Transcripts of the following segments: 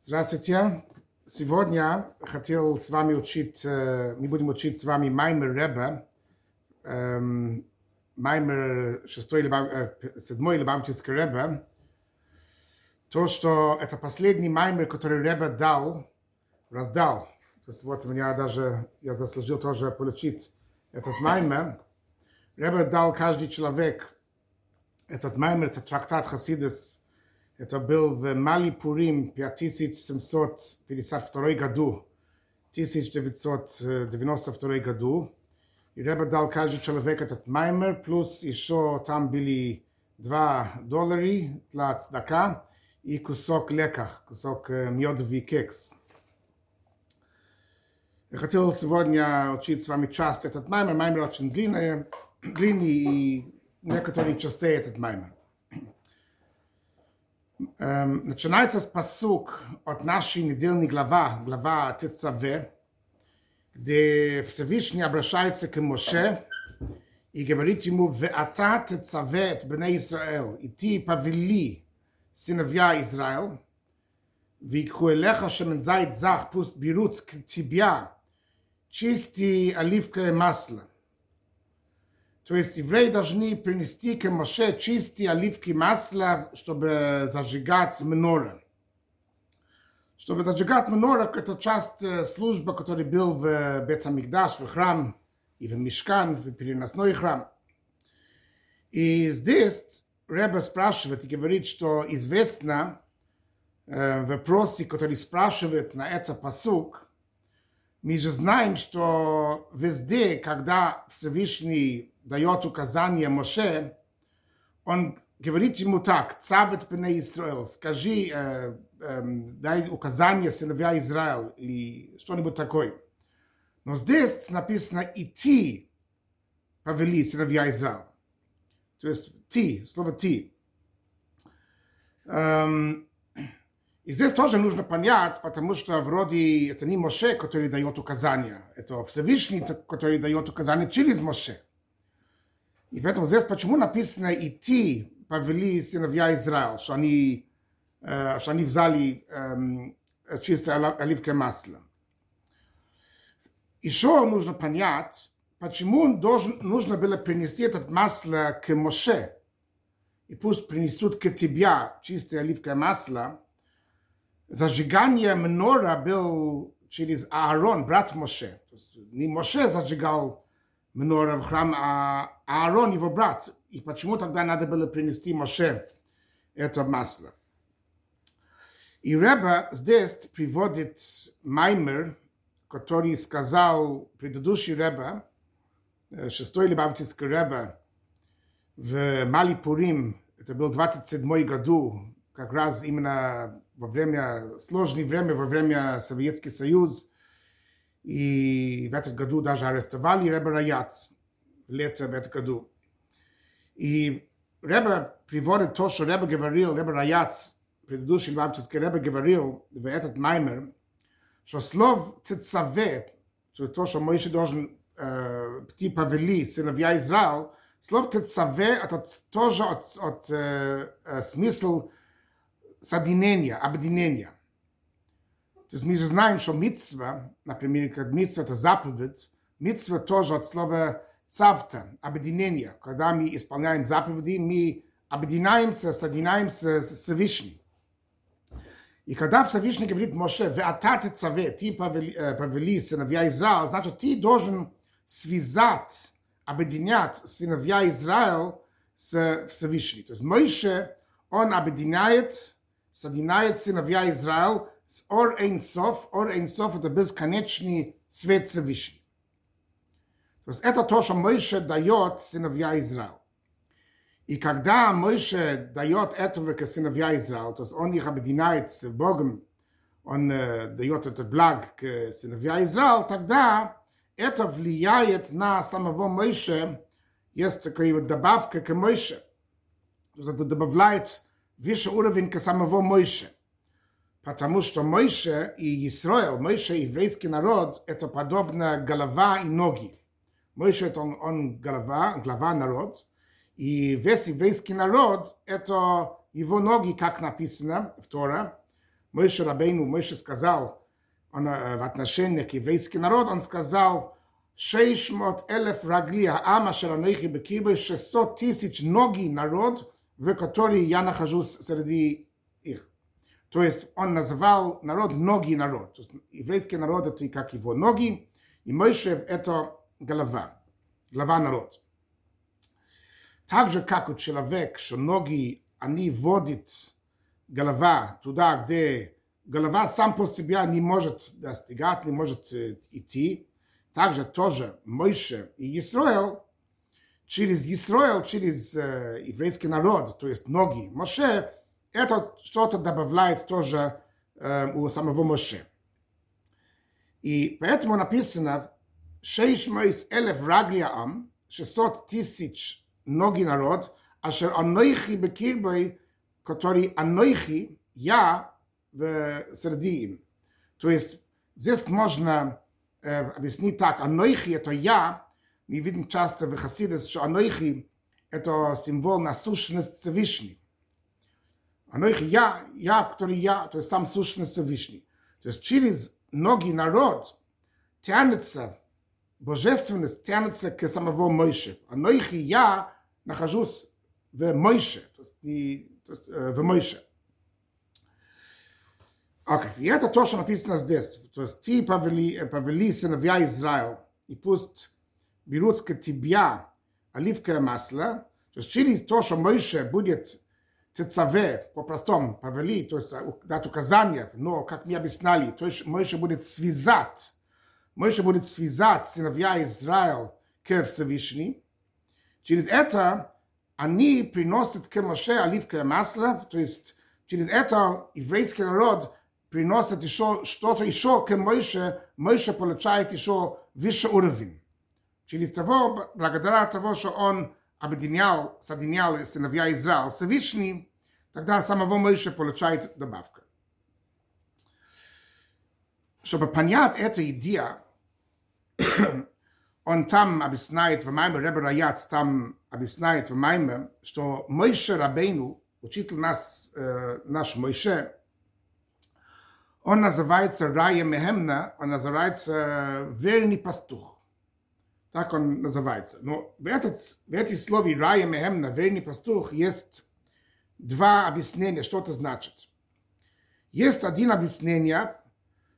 Здравствуйте. Сегодня хотел с вами учить, э, мы будем учить с вами Маймер Ребе, эм, Маймер шестой, Лебав- э, седьмой Лебавческий Ребе. То, что это последний Маймер, который Ребе дал, раздал. То есть вот у меня даже, я заслужил тоже получить этот Маймер. Ребе дал каждый человек этот Маймер, это трактат Хасидес, это был в Мали Пурим 5752 году, 1992 году. И Ребе дал каждый человек этот маймер, плюс еще там были 2 доллара для цдака и кусок леках, кусок э, медовый кекс. Я хотел сегодня учить с вами часть этот маймер. Маймер очень длинный, длинный и некоторые части этот маймер. Эм, начинается посук от нашей недельной глава, глава Тецаве, где Всевышний обращается к Моше и говорит ему, «Веата тецаве את בני ישראל, איתי повели сыновья Израиль, ויקחו אליך שמן זית זך, פוסט בירות כתיביה, чисти оливковое масло». То есть евреи должны принести к Моше чистые оливки масла, чтобы зажигать менора. Чтобы зажигать менора, это часть э, службы, которая был в Бетамикдаш, в храм, и в Мишкан, в переносной храм. И здесь Ребе спрашивает и говорит, что известно э, в вопросе, который на это посук, мы же знаем, что везде, когда Всевышний дает указание Моше, он говорит ему так, цавет пней Израил, скажи, э, э, дай указание сыновья Израил, или что-нибудь такое. Но здесь написано идти повели сыновья Израил. То есть ти, слово ти. Эм, и здесь тоже нужно понять, потому что вроде это не Моше, который дает указания, это Всевышний, который дает указания через Моше. И поэтому здесь почему написано идти повели сыновья Израил, что они, э, что они взяли э, чистое оливковое масло. Еще нужно понять, почему должен, нужно было принести это масло к Моше. И пусть принесут к тебе чистое оливковое масло. Зажигание менора был через Аарон, брат Моше. То есть не Моше зажигал менора в храм, а Аарон его брат. И почему тогда надо было принести Моше это масло? И Реба здесь приводит Маймер, который сказал предыдущий Реба, шестой Лебавтинский Реба, в Мали Пурим, это был 27 году, как раз именно во время, сложное время, во время Советский Союз, и в этот году даже арестовали Реба Раяц, лето в этом году. И Реба приводит то, что Реба говорил, Реба Раяц, предыдущий Лебавтинский Реба говорил в этот маймер, что слов «тецаве», что то, что Моисей должен э, идти повели сыновья Израил, слов «тецаве» это тоже от, от э, э, смысл соединения, объединения. То есть мы же знаем, что митцва, например, как митцва это заповедь, митцва тоже от слова «цавта», объединение. Когда мы исполняем заповеди, мы объединяемся, соединяемся с Всевышним. И когда Всевышний говорит Моше, «Веатате цаве», ты повели, повели сыновья Израиля, значит, ты должен связать, объединять сыновья Израиля с Всевышним. То есть Моше, он объединяет, соединяет сыновья Израиля с Ор Эйнсов. Ор Эйнсов – это бесконечный свет Всевышний. То есть это то, что Моше дает сыновья Израиля. И когда Моше дает этого к сыновья Израиля, то есть он их объединяет с Богом, он э, дает этот благ к сыновья Израиля, тогда это влияет на самого Моше. Есть такая вот добавка к Моше. То есть это добавляет выше уровень к самого Моше. Потому что Моше и Израиль, Моше и еврейский народ, это подобно голова и ноги. Моше это он, он голова, глава народ, и весь еврейский народ, это его ноги, как написано в Тора, Мойше Рабейну, Мойше сказал, он в отношении к еврейский народ, он сказал, 600 элев рагли ама шаранейхи бекибе, 600 тысяч ноги народ, в который я нахожусь среди их. То есть он называл народ ноги народ. То есть еврейский народ это как его ноги, и Мойше это голова, голова народ. Так же, как у человека, что ноги, они водят голова туда, где голова сам по себе не может достигать, не может идти. Также тоже Мойше и Исраил, через Исраил, через э, еврейский народ, то есть ноги Моше, это что-то добавляет тоже у самого Моше. И поэтому написано, שיש מויס אלף רגלי העם, שסות טיסיץ' נוגי נרוד, אשר אנוכי בקיר בי, כתורי אנוכי, יא וסרדים. תויס, זיס מושנה, אביסני טק, אנוכי אתו יא, מיבידן צ'סטר וחסידס, שאנוכי אתו סימבול נעשו שנס צווישני. Всевышней. Анойхи я, я, который я, то есть сам сущность Всевышний. То есть через ноги народ тянется, божественность тянется к самого Мойше. Анойхи я нахожусь в Мойше, то есть, не, то есть э, в Мойше. Окей, и это то, что написано здесь. То есть ты повели, повели сыновья Израил, и пусть берут к тебя оливковое масло, то есть через то, что Мойше будет цецаве, по-простому, повели, то есть дать указания, но, как мы объясняли, то есть Мойше будет связать, Мойше будет связать сыновья Израил к Всевышнему, Через это они приносят к Моше оливковое масло, то есть через это еврейский народ приносит еще что-то еще к Моше, Моше получает еще выше уровень. Через того, благодаря того, что он объединял, соединял сыновья Израиля с Всевышним, тогда самого Моше получает добавку. Чтобы понять эту идею, он там объясняет в Майме, Ребе Раяц там объясняет в Майме, что Мойше Рабейну, учитель нас, э, наш Мойше, он называется Рая Мехемна, он называется верный пастух. Так он называется. Но в, этот, в этой слове Рая Мехемна, верный пастух, есть два объяснения, что это значит. Есть один объяснение,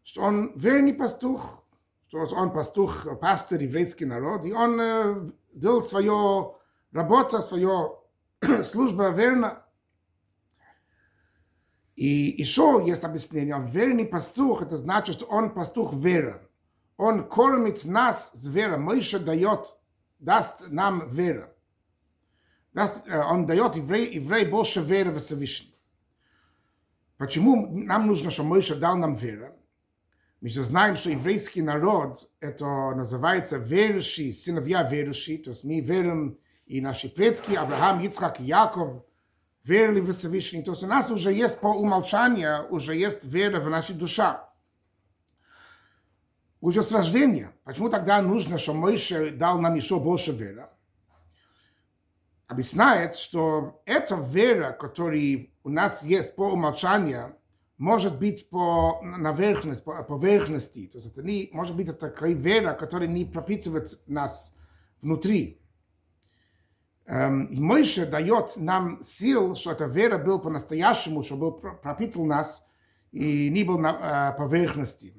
что он верный пастух, что он пастух, пастор еврейский народ, и он э, делал свою работу, свою службу верно. И еще есть объяснение, верный пастух, это значит, что он пастух вера. Он кормит нас с верой. Мойша дает, даст нам вера. Он дает еврей, еврей больше веры в Всевышний. Почему нам нужно, чтобы Мойша дал нам веру? Мы же знаем, что еврейский народ, это называется верующий, сыновья верующие, то есть мы верим, и наши предки, Авраам, Ицхак и Яков, верили в Всевышний. То есть у нас уже есть по умолчанию, уже есть вера в нашу душа. Уже с рождения. Почему тогда нужно, что Моисhe дал нам еще больше веры? Объясняет, что эта вера, которая у нас есть по умолчанию, может быть по наверхности, по поверхности. То есть это не, может быть это такая вера, которая не пропитывает нас внутри. Um, и Мойше дает нам сил, что эта вера был по-настоящему, что был пропитал нас и не был на uh, поверхности.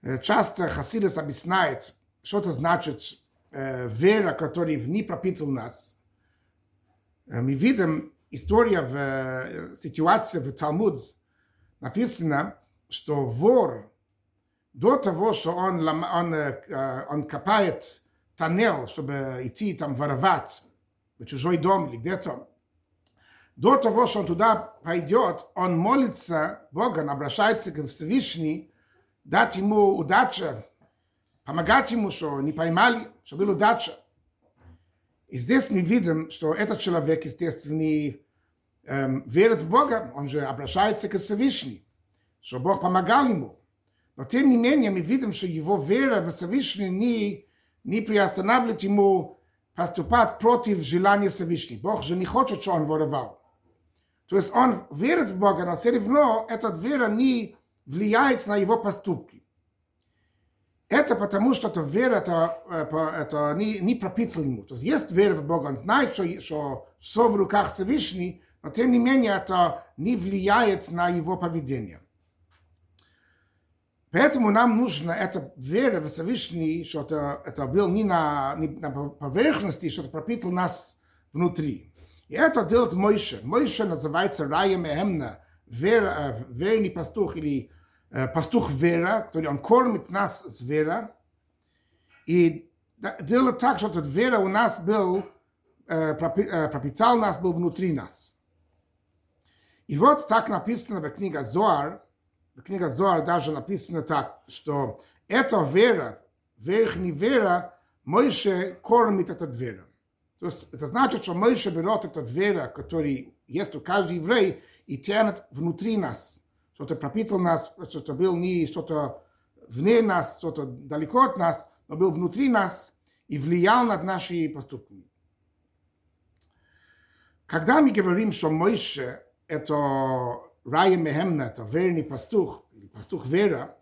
Uh, часто Хасидас объясняет, что это значит uh, вера, которая не пропитал нас. Uh, мы видим история в uh, ситуации в Талмуд, написано, что вор до того, что он, он, он копает тоннел, чтобы идти там воровать в чужой дом или где-то, до того, что он туда пойдет, он молится Бога, обращается к Всевышний, дать ему удачу, помогать ему, что не поймали, что была удача. И здесь мы видим, что этот человек, естественно, эм, верит в Бога, он же обращается к Всевышнему, что Бог помогал ему. Но тем не менее мы видим, что его вера в Всевышний не, не приостанавливает ему поступать против желания Всевышнего. Бог же не хочет, что он воровал. То есть он верит в Бога, но все равно эта вера не влияет на его поступки. Это потому, что эта вера это, это не, не пропитана ему. То есть есть вера в Бога, он знает, что, что все в руках Всевышний, но тем не менее это не влияет на его поведение. Поэтому нам нужно эта вера в Всевышний, что это, это был не на, не на поверхности, что это пропитал нас внутри. И это делает Мойше. Мойше называется Рая Мехемна, вера, верный пастух или э, пастух вера, который он кормит нас с вера. И делает так, что эта вера у нас был, э, пропитал нас, был внутри нас. И вот так написано в книге Зоар, в книге Зоар даже написано так, что эта вера, верхняя вера, Мойше кормит эту веру. То есть это значит, что Мойше берет эту веру, которая есть у каждого еврея, и тянет внутри нас. Что-то пропитал нас, что-то был не что-то вне нас, что-то далеко от нас, но был внутри нас и влиял над нашими поступками. Когда мы говорим, что Мойше – это Рая Мехемна, это верный пастух, пастух вера,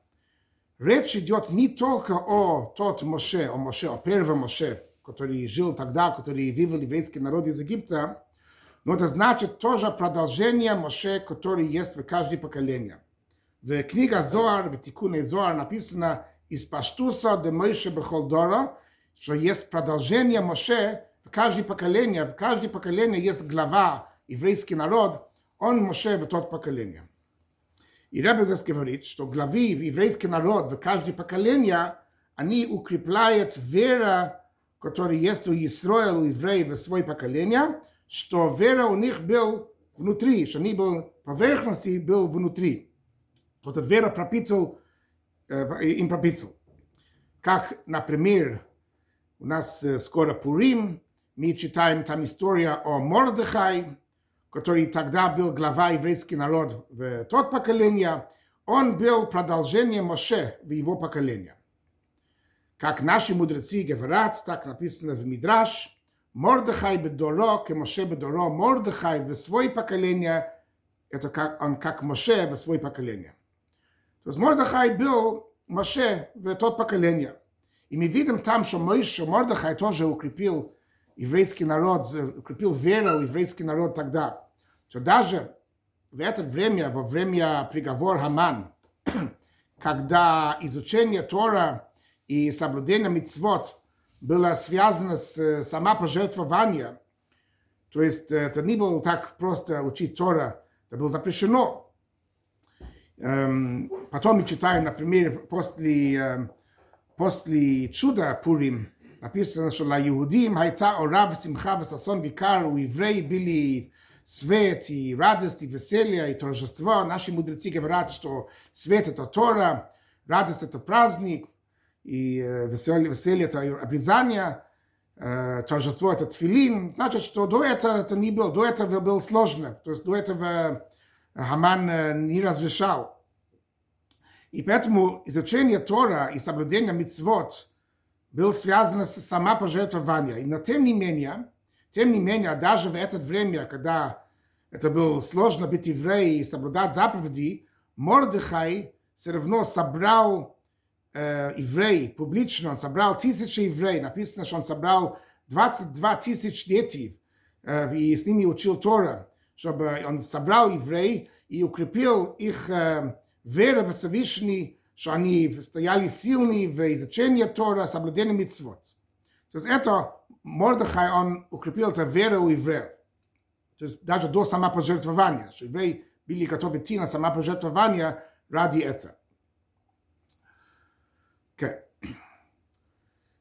речь идет не только о тот Моше, о Моше, о первом Моше, который жил тогда, который вывел еврейский народ из Египта, но это значит тоже продолжение Моше, который есть в каждое поколение. В книге Зоар, в Тикуне Зоар написано «Из паштуса де Моше Бехолдора», что есть продолжение Моше в каждое поколение, в каждое поколение есть глава, еврейский народ, он Моше в тот поколение. И Ребе здесь говорит, что главы еврейский народ в каждое поколение, они укрепляют вера который есть у Исраил, у евреев в свое поколение, что вера у них был внутри, что не был поверхности, был внутри. Вот эта вера пропитал, э, им пропитал. Как, например, у нас э, скоро Пурим, мы читаем там история о Мордыхай, который тогда был глава еврейский народ в тот поколение, он был продолжением Моше в его поколение. Как наши мудрецы говорят, так написано в Мидраш, Мордыхай бедоро, к Моше бедоро, Мордыхай в свое поколение, это как, он как Моше в свое поколение. То есть Мордыхай был Моше в тот поколение. И мы видим там, что Моше, Мордыхай тоже укрепил еврейский народ, укрепил веру еврейский народ тогда. Что даже в это время, во время приговора Хаман, когда изучение Тора и соблюдение мицвод была связана с э, сама пожертвование. То есть э, это не было так просто учить Тора, это было запрещено. Эм, потом мы читаем, например, после, э, после чуда Пурим, написано, что для иудеев хайта орав, симха, васасон, викар, у евреев были свет и радость, и веселье, и торжество. Наши мудрецы говорят, что свет – это Тора, радость – это праздник, и веселье, веселье это обрезание, торжество это тфилин, значит, что до этого это не было, до этого было сложно, то есть до этого Хаман не разрешал. И поэтому изучение Тора и соблюдение мицвод было связано с сама пожертвование. Но тем не менее, тем не менее, даже в это время, когда это было сложно быть евреем и соблюдать заповеди, Мордыхай все равно собрал еврей, публично, он собрал тысячи евреев, написано, что он собрал 22 тысяч детей, и с ними учил Тора, чтобы он собрал евреев и укрепил их веру в Всевышний, что они стояли сильные в изучении Тора, соблюдении митцвот. То есть это Мордыхай, он укрепил эту веру у евреев. То есть даже до самопожертвования, что евреи были готовы идти на самопожертвование ради этого. Okay.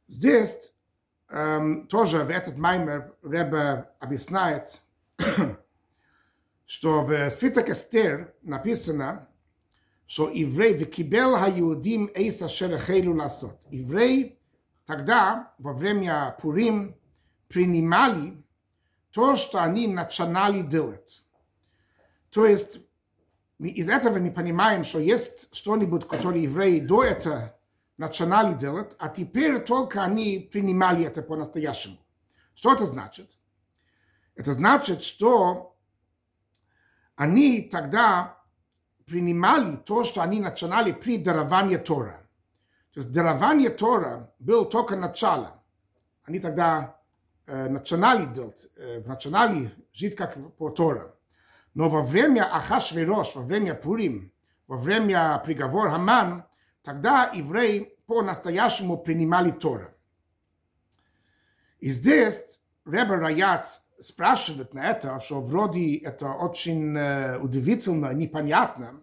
Здесь эм, тоже в этот маймер Ребе объясняет, что в Свиток Эстер написано, что еврей векибел хаюдим эйс ашер хейлу ласот. Еврей тогда, во время Пурим, принимали то, что они начинали делать. То есть, из этого мы понимаем, что есть что-нибудь, которое евреи до этого начинали делать, а теперь только они принимали это по-настоящему. Что это значит? Это значит, что они тогда принимали то, что они начинали при даровании Тора. То есть дарование Тора был только начало. Они тогда э, начинали делать, э, начинали жить как по Тора. Но во время Ахашвирош, во время Пурим, во время приговора Хаман, тогда евреи по-настоящему принимали Тора. И здесь Ребе Раяц спрашивает на это, что вроде это очень э, удивительно, непонятно,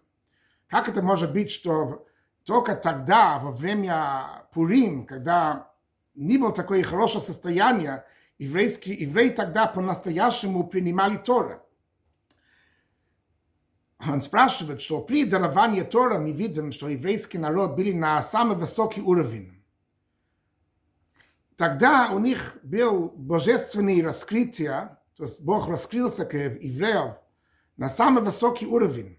как это может быть, что только тогда, во время Пурим, когда не было такое хорошее состояние, еврейские, евреи тогда по-настоящему принимали Тора. Он спрашивает, что при даровании Тора мы видим, что еврейский народ были на самый высокий уровень. Тогда у них был божественное раскрытие, то есть Бог раскрылся к евреям на самый высокий уровень.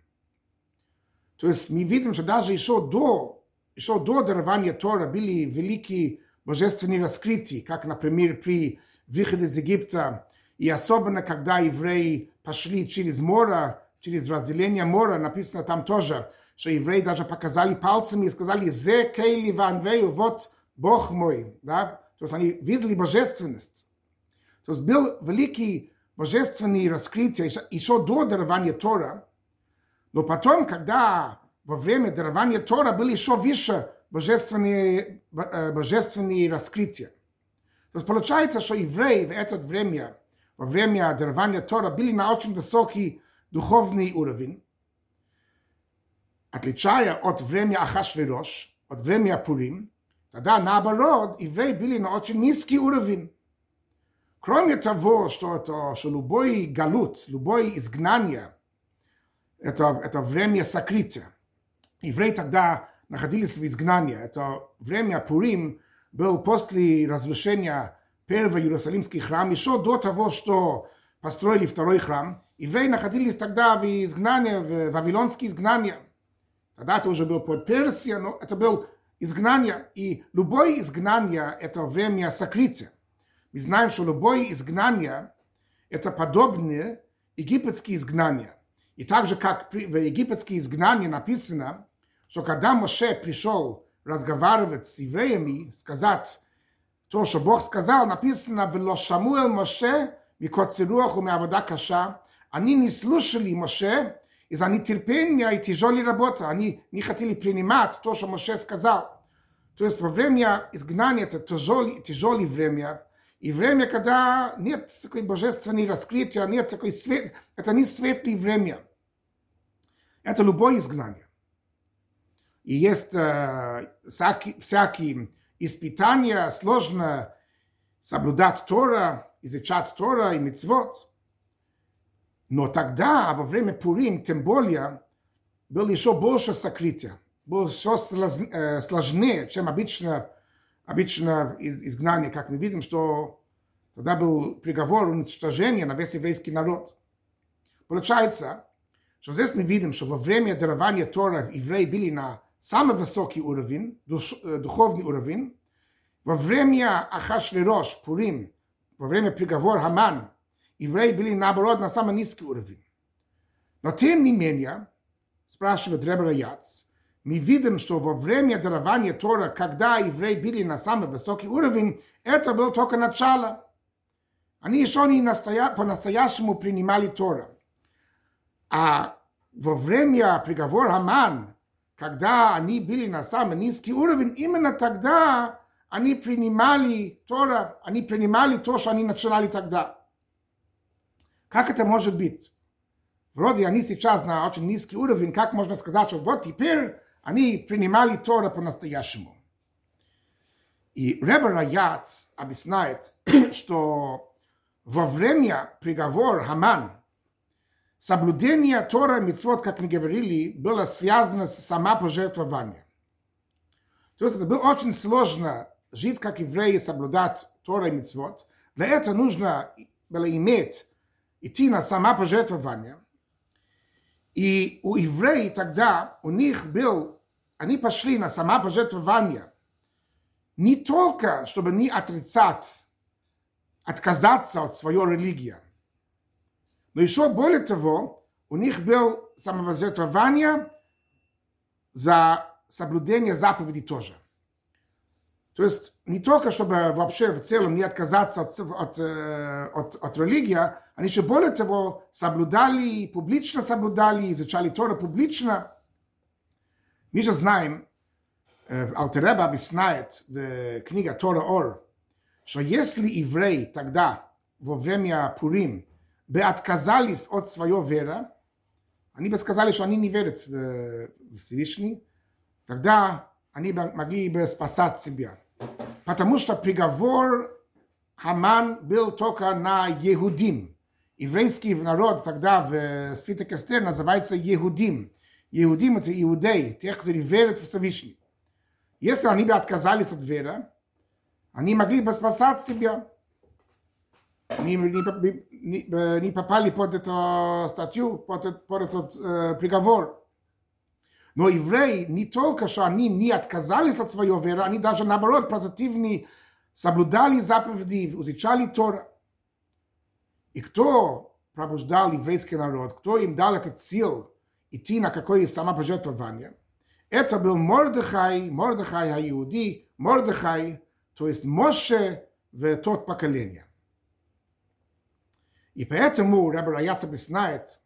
То есть мы видим, что даже еще до, еще до дарования Тора были великие божественные раскрытия, как, например, при выходе из Египта, и особенно, когда евреи пошли через море, через разделение моря, написано там тоже, что евреи даже показали пальцами и сказали «Зе кейли ванвею, вот Бог мой». Да? То есть они видели божественность. То есть был великий божественный раскрытие еще до дарования Тора, но потом, когда во время дарования Тора были еще выше божественные, божественные раскрытия. То есть получается, что евреи в это время, во время дарования Тора, были на очень высокий духовный уровень, отличая от времени Ахашвирош, от времени Пурим, Тогда, наоборот, евреи были на очень низкий уровень. Кроме того, что, это, что любой галут, любое изгнание, это, это время сокрытия. Евреи тогда находились в изгнании. Это время Пурим был после разрушения первого Иерусалимский храм, еще до того, что построили второй храм. Евреи находились тогда в изгнании, в вавилонское изгнание. Тогда это уже был под Персия, но это был изгнания. И любое изгнание – это время сокрытия. Мы знаем, что любое изгнание – это подобное египетские изгнания. И так же, как в египетские изгнания написано, что когда Моше пришел разговаривать с евреями, сказать то, что Бог сказал, написано «Вело Шамуэл Моше микоцируаху меавода каша». Они не слушали Моше из-за нетерпения и тяжелой работы. Они не хотели принимать то, что Моше сказал. То есть во время изгнания это тяжелое, тяжелое время, и время, когда нет такой божественной раскрытия, нет такой свет, это не светлое время. Это любое изгнание. И есть э, всякие, всякие испытания, сложно соблюдать Тора, изучать Тора и мицвод. Но тогда, во время Пурим, тем более, было еще больше сокрытия, было еще сложнее, чем обычно, обычно изгнание, как мы видим, что тогда был приговор уничтожения на весь еврейский народ. Получается, что здесь мы видим, что во время дарования Тора евреи были на самый высокий уровень, духовный уровень, во время Ахашвирош, Пурим, во время приговора Хаман, евреи были наоборот на самый низкий уровень. Но тем не менее, спрашивает Ребра Яц, мы видим, что во время дарования Тора, когда евреи были на самый высокий уровень, это было только начало. Они еще не настоя... по-настоящему принимали Тора. А во время приговора Хаман, когда они были на самый низкий уровень, именно тогда они принимали Тора, они принимали то, что они начинали тогда. Как это может быть? Вроде они сейчас на очень низкий уровень, как можно сказать, что вот теперь они принимали Тора по-настоящему. И Ребе Раяц объясняет, что во время приговора Хаман соблюдение Тора и Митцвот, как мы говорили, было связано с самопожертвованием. То есть это было очень сложно жить как евреи, соблюдать Тора и Митцвот. Для этого нужно было иметь идти на самопожертвование. И у евреев тогда, у них был, они пошли на самопожертвование не только, чтобы не отрицать, отказаться от своей религии, но еще более того, у них был самопожертвование за соблюдение заповедей тоже. То есть не только, чтобы вообще в целом не отказаться от, от, э, от, от религии, они еще более того соблюдали, публично соблюдали, изучали Тора публично. Мы же знаем, э, Алтереба объясняет в книге Тора Ор, что если евреи тогда, во время Пурим, бы отказались от своего вера, они бы сказали, что они не верят в Всевышний, тогда они могли бы спасать себя. Потому что приговор Хаман был только на Егудим. Еврейский народ тогда в свиток Эстер называется Егудим. Егудим это иудеи, тех, которые верят в Всевышний. Если они бы отказались от веры, они могли бы спасать себя. Они не, не, не попали под эту статью, под, под этот э, приговор. Но евреи не только что они не отказались от своего веры, они даже наоборот позитивно соблюдали заповеди, изучали Тора. И кто пробуждал еврейский народ, кто им дал этот сил идти на какое самопожертвование, это был Мордыхай, Мордыхай Иуди, Мордыхай, то есть Моше в тот поколение. И поэтому Рабби Раяц объясняет,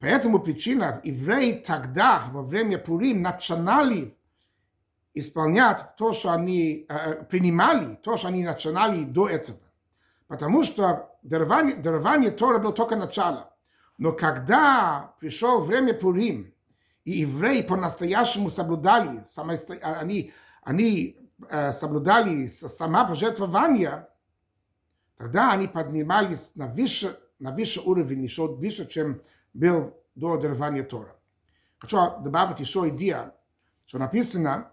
Поэтому причина, евреи тогда, во время Пурим, начинали исполнять то, что они э, принимали, то, что они начинали до этого. Потому что дарование, дарование Тора было только начало. Но когда пришло время Пурим, и евреи по-настоящему соблюдали, они, они э, соблюдали сама пожертвование, тогда они поднимались на выше, на выше уровень, еще выше, чем был до дарования Тора. Хочу добавить еще идея, что написано,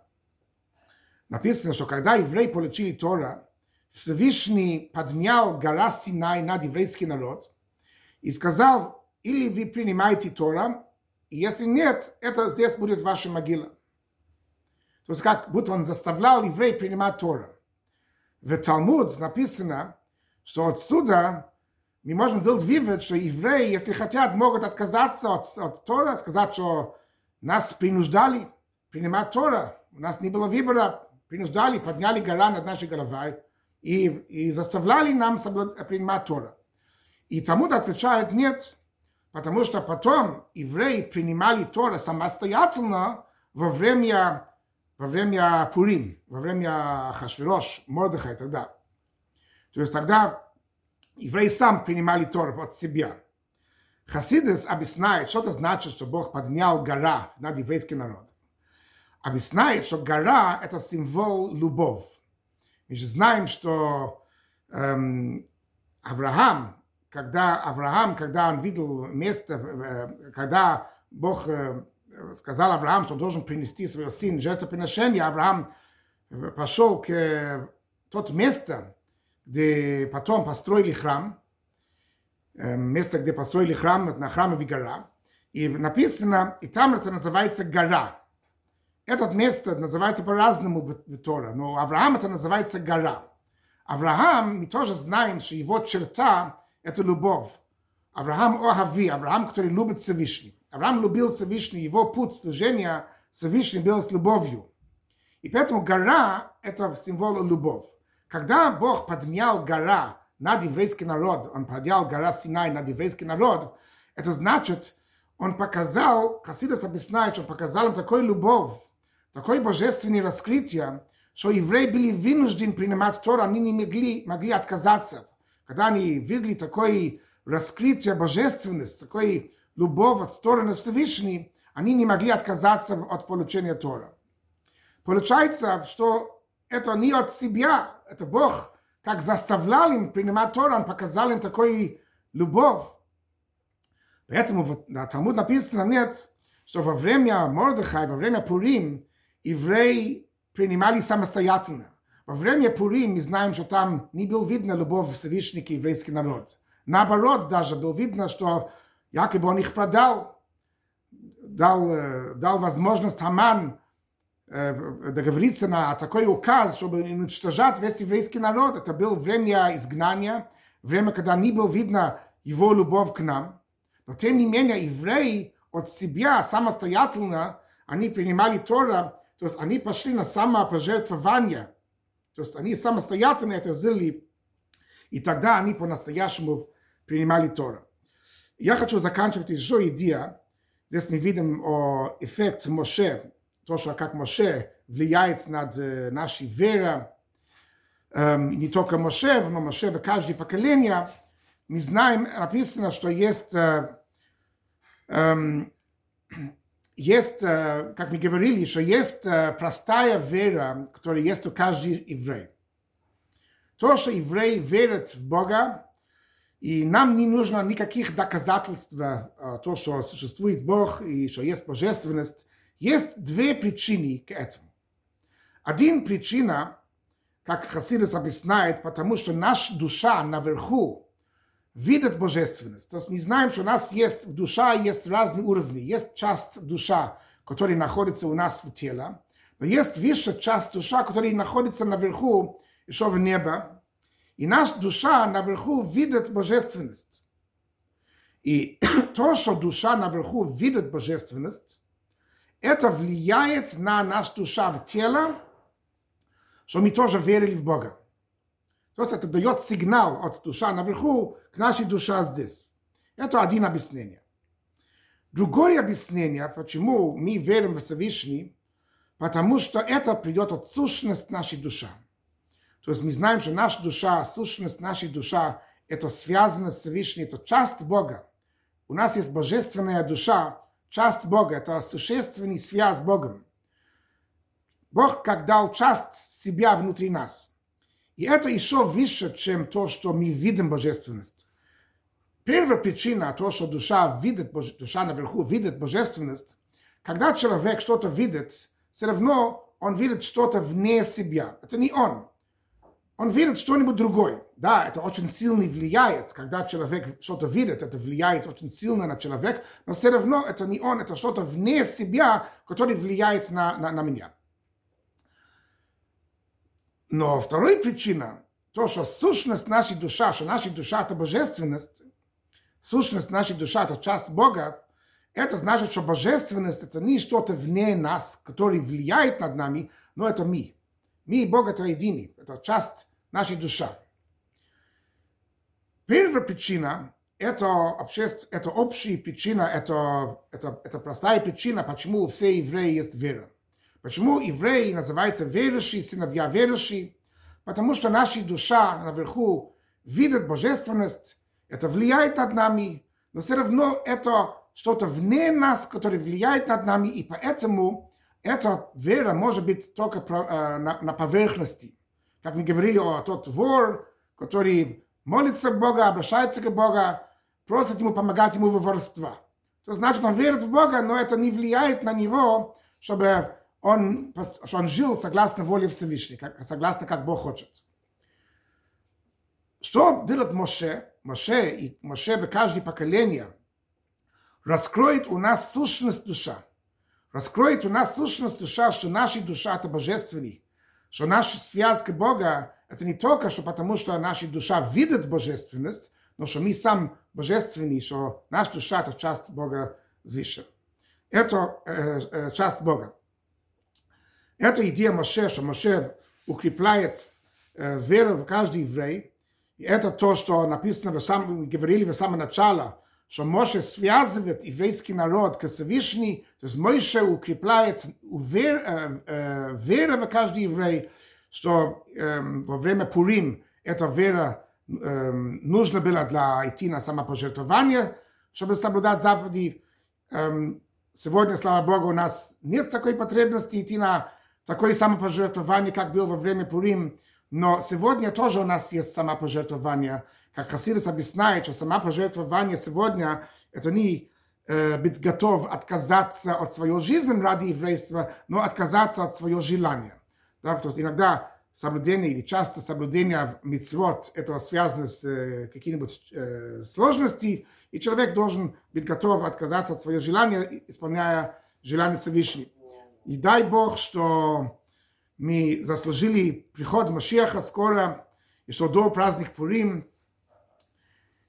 написано, что когда евреи получили Тора, Всевышний поднял гора Синай над еврейский народ и сказал, или вы принимаете Тора, и если нет, это здесь будет ваша могила. То есть как будто он заставлял евреи принимать Тора. В Талмуд написано, что отсюда мы можем сделать вывод, что евреи, если хотят, могут отказаться от, от Тора, сказать, что нас принуждали принимать Тора. У нас не было выбора, принуждали, подняли гора над нашей головой и, и заставляли нам принимать Тора. И тому отвечает нет, потому что потом евреи принимали Тора самостоятельно во время, во время Пурим, во время Хашвирош, Мордыха и далее. То есть тогда евреи сам принимали Тору от себя. Хасидес объясняет, что это значит, что Бог поднял гора над еврейским народом. Объясняет, что гора – это символ любовь. Мы же знаем, что эм, Авраам, когда Авраам, когда он видел место, э, когда Бог э, сказал Авраам, что он должен принести своего сына жертвоприношение, Авраам пошел к э, тот место, где потом построили храм, место, где построили храм, на храмове гора, и написано, и там это называется гора. Это место называется по-разному в Тора, но Авраам это называется гора. Авраам, мы тоже знаем, что его черта – это любовь. Авраам Оhavi, Авраам, который любит Всевышний. Авраам любил Всевышний, его путь служения Всевышний был с любовью. И поэтому гора – это символ любовь. Когда Бог поднял гора над еврейский народ, он поднял гора Синай над еврейский народ, это значит, он показал, Хасидас объясняет, что он показал им такой любовь, такое божественное раскрытие, что евреи были вынуждены принимать Тору, они не могли, могли отказаться. Когда они видели такое раскрытие божественности, такой любовь от стороны Всевышней, они не могли отказаться от получения Тора. Получается, что это не от себя, это Бог, как заставлял им принимать Тору, он показал им такую любовь. Поэтому на Талмуд написано нет, что во время Мордыхай, во время Пурим, евреи принимали самостоятельно. Во время Пурим мы знаем, что там не был видно любовь Всевышний к еврейский народ. Наоборот, даже был видно, что якобы он их продал, дал, э, дал возможность Хаман договориться на такой указ, чтобы уничтожать весь еврейский народ. Это было время изгнания, время, когда не было видно его любовь к нам. Но тем не менее, евреи от себя самостоятельно, они принимали Тора, то есть они пошли на самопожертвование. То есть они самостоятельно это сделали, и тогда они по-настоящему принимали Тора. Я хочу заканчивать еще идея. Здесь мы видим о эффект Моше, то, что как Моше влияет над нашей верой, эм, не только Моше, но Моше в каждое поколение. Мы знаем, написано, что есть, э, эм, есть, э, как мы говорили, что есть э, простая вера, которая есть у каждого еврея. То, что еврей верит в Бога, и нам не нужно никаких доказательств, то, что существует Бог и что есть божественность. Есть две причины к этому. Один причина, как Хасидес объясняет, потому что наша душа наверху видит божественность. То есть мы знаем, что у нас есть в душа есть разные уровни. Есть часть душа, которая находится у нас в теле, но есть высшая часть душа, которая находится наверху, еще в небе, и наша душа наверху видит божественность. И то, что душа наверху видит божественность, это влияет на нашу душа в тело, что мы тоже верили в Бога. То есть это дает сигнал от душа наверху к нашей душе здесь. Это один объяснение. Другое объяснение, почему мы верим в Всевышний, потому что это придет от сущности нашей души. То есть мы знаем, что наша душа, сущность нашей душа, это связано с Всевышним, это часть Бога. У нас есть божественная душа, часть Бога, это существенный связь с Богом. Бог как дал часть себя внутри нас. И это еще выше, чем то, что мы видим божественность. Первая причина, то, что душа видит, душа наверху видит божественность, когда человек что-то видит, все равно он видит что-то вне себя. Это не он он видит что-нибудь другое. Да, это очень сильно влияет, когда человек что-то видит, это влияет очень сильно на человека, но все равно это не он, это что-то вне себя, которое влияет на, на, на меня. Но вторая причина, то, что сущность нашей души, что наша душа – это божественность, сущность нашей души – это часть Бога, это значит, что божественность – это не что-то вне нас, которое влияет над нами, но это мы. Мы и Бог это едины, это часть нашей души. Первая причина это, обществ, это общая причина, это, это, это простая причина, почему у всех евреи есть вера. Почему евреи называются верующие, сыновья верующие? Потому что наша душа наверху видит божественность, это влияет над нами, но все равно это что-то вне нас, которое влияет над нами, и поэтому эта вера может быть только на, поверхности. Как мы говорили о тот вор, который молится Бога, обращается к Богу, просит ему помогать ему в ворство. То значит, он верит в Бога, но это не влияет на него, чтобы он, что он жил согласно воле Всевышнего, согласно как Бог хочет. Что делает Моше? Моше и Моше в каждое поколение раскроет у нас сущность душа раскроет у нас сущность душа, что наша душа это божественный, что наша связь к Богу это не только что потому, что наша душа видит божественность, но что мы сам божественный, что наша душа это часть Бога свыше. Это э, э, часть Бога. Это идея Моше, что Моше укрепляет э, веру в каждый еврей. И это то, что написано, в самом, говорили в самом начале, что Моше связывает еврейский народ к Всевышней, то есть Моше укрепляет вер, э, э, в каждый еврей, что э, во время Пурим эта вера э, нужна была для идти на самопожертвование, чтобы соблюдать заповеди. Э, сегодня, слава Богу, у нас нет такой потребности идти на такое самопожертвование, как было во время Пурим, но сегодня тоже у нас есть самопожертвование – как Хасидус объясняет, что сама пожертвование сегодня это не э, быть готов отказаться от своей жизни ради еврейства, но отказаться от своего желания. Да, потому что иногда соблюдение или часто соблюдение митцвот это связано с э, какими-нибудь э, сложностями, и человек должен быть готов отказаться от своего желания, исполняя желание Всевышнего. И дай Бог, что мы заслужили приход Машеха скоро, и что до праздник Пурим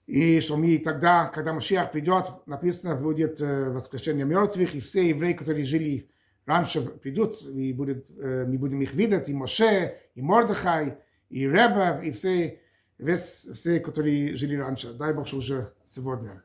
И что мы тогда, когда Машиах придет, написано, будет э, воскрешение мертвых, и все евреи, которые жили раньше, придут, и будет, э, мы будем их видеть, и Моше, и Мордыхай, и Реба, и все, весь, все, которые жили раньше. Дай Бог, что уже сегодня.